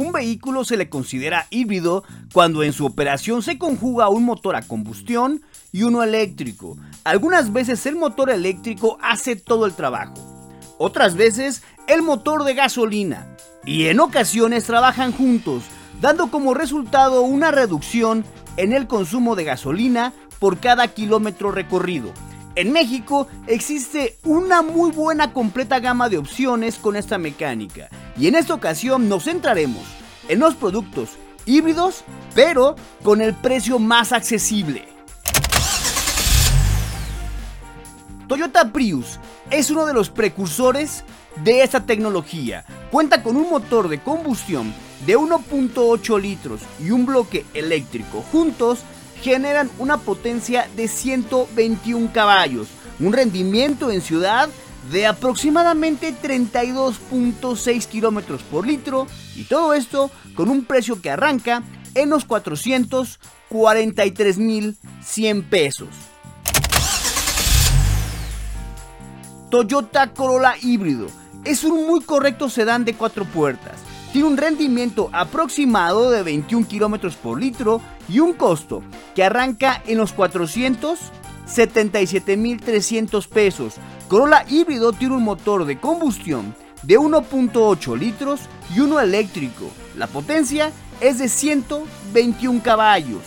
Un vehículo se le considera híbrido cuando en su operación se conjuga un motor a combustión y uno eléctrico. Algunas veces el motor eléctrico hace todo el trabajo. Otras veces el motor de gasolina. Y en ocasiones trabajan juntos, dando como resultado una reducción en el consumo de gasolina por cada kilómetro recorrido. En México existe una muy buena completa gama de opciones con esta mecánica y en esta ocasión nos centraremos en los productos híbridos pero con el precio más accesible. Toyota Prius es uno de los precursores de esta tecnología. Cuenta con un motor de combustión de 1.8 litros y un bloque eléctrico. Juntos generan una potencia de 121 caballos, un rendimiento en ciudad de aproximadamente 32.6 kilómetros por litro y todo esto con un precio que arranca en los 443.100 pesos. Toyota Corolla híbrido es un muy correcto sedán de cuatro puertas tiene un rendimiento aproximado de 21 kilómetros por litro y un costo que arranca en los 477.300 pesos. Corolla híbrido tiene un motor de combustión de 1.8 litros y uno eléctrico. La potencia es de 121 caballos.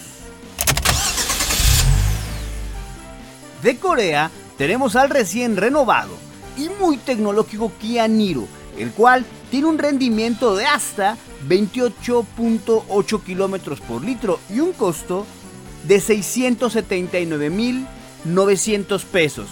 De Corea tenemos al recién renovado y muy tecnológico Kia Niro el cual tiene un rendimiento de hasta 28.8 kilómetros por litro y un costo de 679.900 pesos.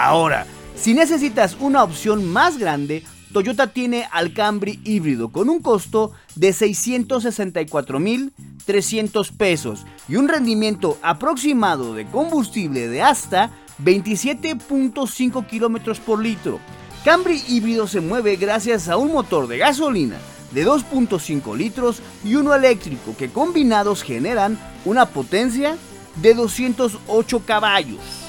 Ahora, si necesitas una opción más grande, Toyota tiene al Camry híbrido con un costo de 664.300 pesos y un rendimiento aproximado de combustible de hasta 27.5 kilómetros por litro. Camry híbrido se mueve gracias a un motor de gasolina de 2.5 litros y uno eléctrico que combinados generan una potencia de 208 caballos.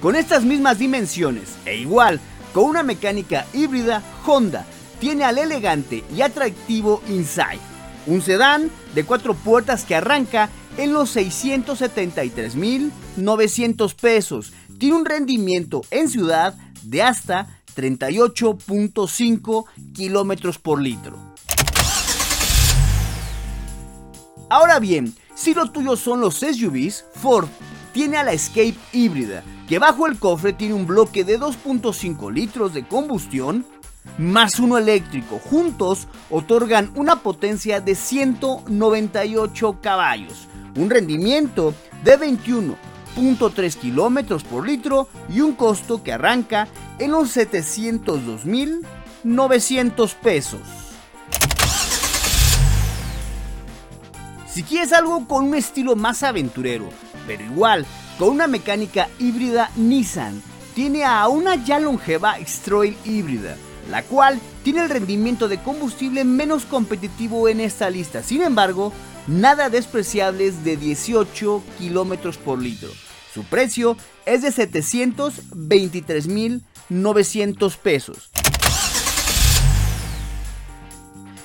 Con estas mismas dimensiones e igual con una mecánica híbrida, Honda tiene al elegante y atractivo Insight, un sedán de cuatro puertas que arranca en los 673.900 pesos. Tiene un rendimiento en ciudad de hasta 38.5 kilómetros por litro. Ahora bien, si lo tuyo son los SUVs, Ford tiene a la Escape híbrida, que bajo el cofre tiene un bloque de 2.5 litros de combustión más uno eléctrico. Juntos otorgan una potencia de 198 caballos un rendimiento de 21.3 kilómetros por litro y un costo que arranca en los 702.900 pesos. Si quieres algo con un estilo más aventurero, pero igual con una mecánica híbrida Nissan, tiene a una ya longeva X-Trail híbrida, la cual tiene el rendimiento de combustible menos competitivo en esta lista. Sin embargo, nada despreciables de 18 kilómetros por litro. Su precio es de 723.900 pesos.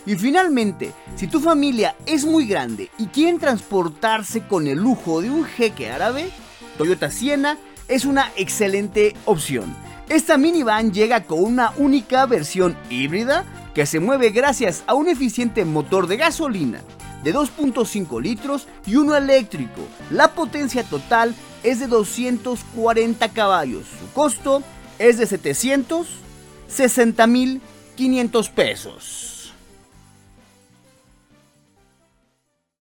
Y finalmente, si tu familia es muy grande y quieren transportarse con el lujo de un jeque árabe, Toyota Siena es una excelente opción. Esta minivan llega con una única versión híbrida que se mueve gracias a un eficiente motor de gasolina de 2.5 litros y uno eléctrico. La potencia total es de 240 caballos. Su costo es de 760.500 pesos.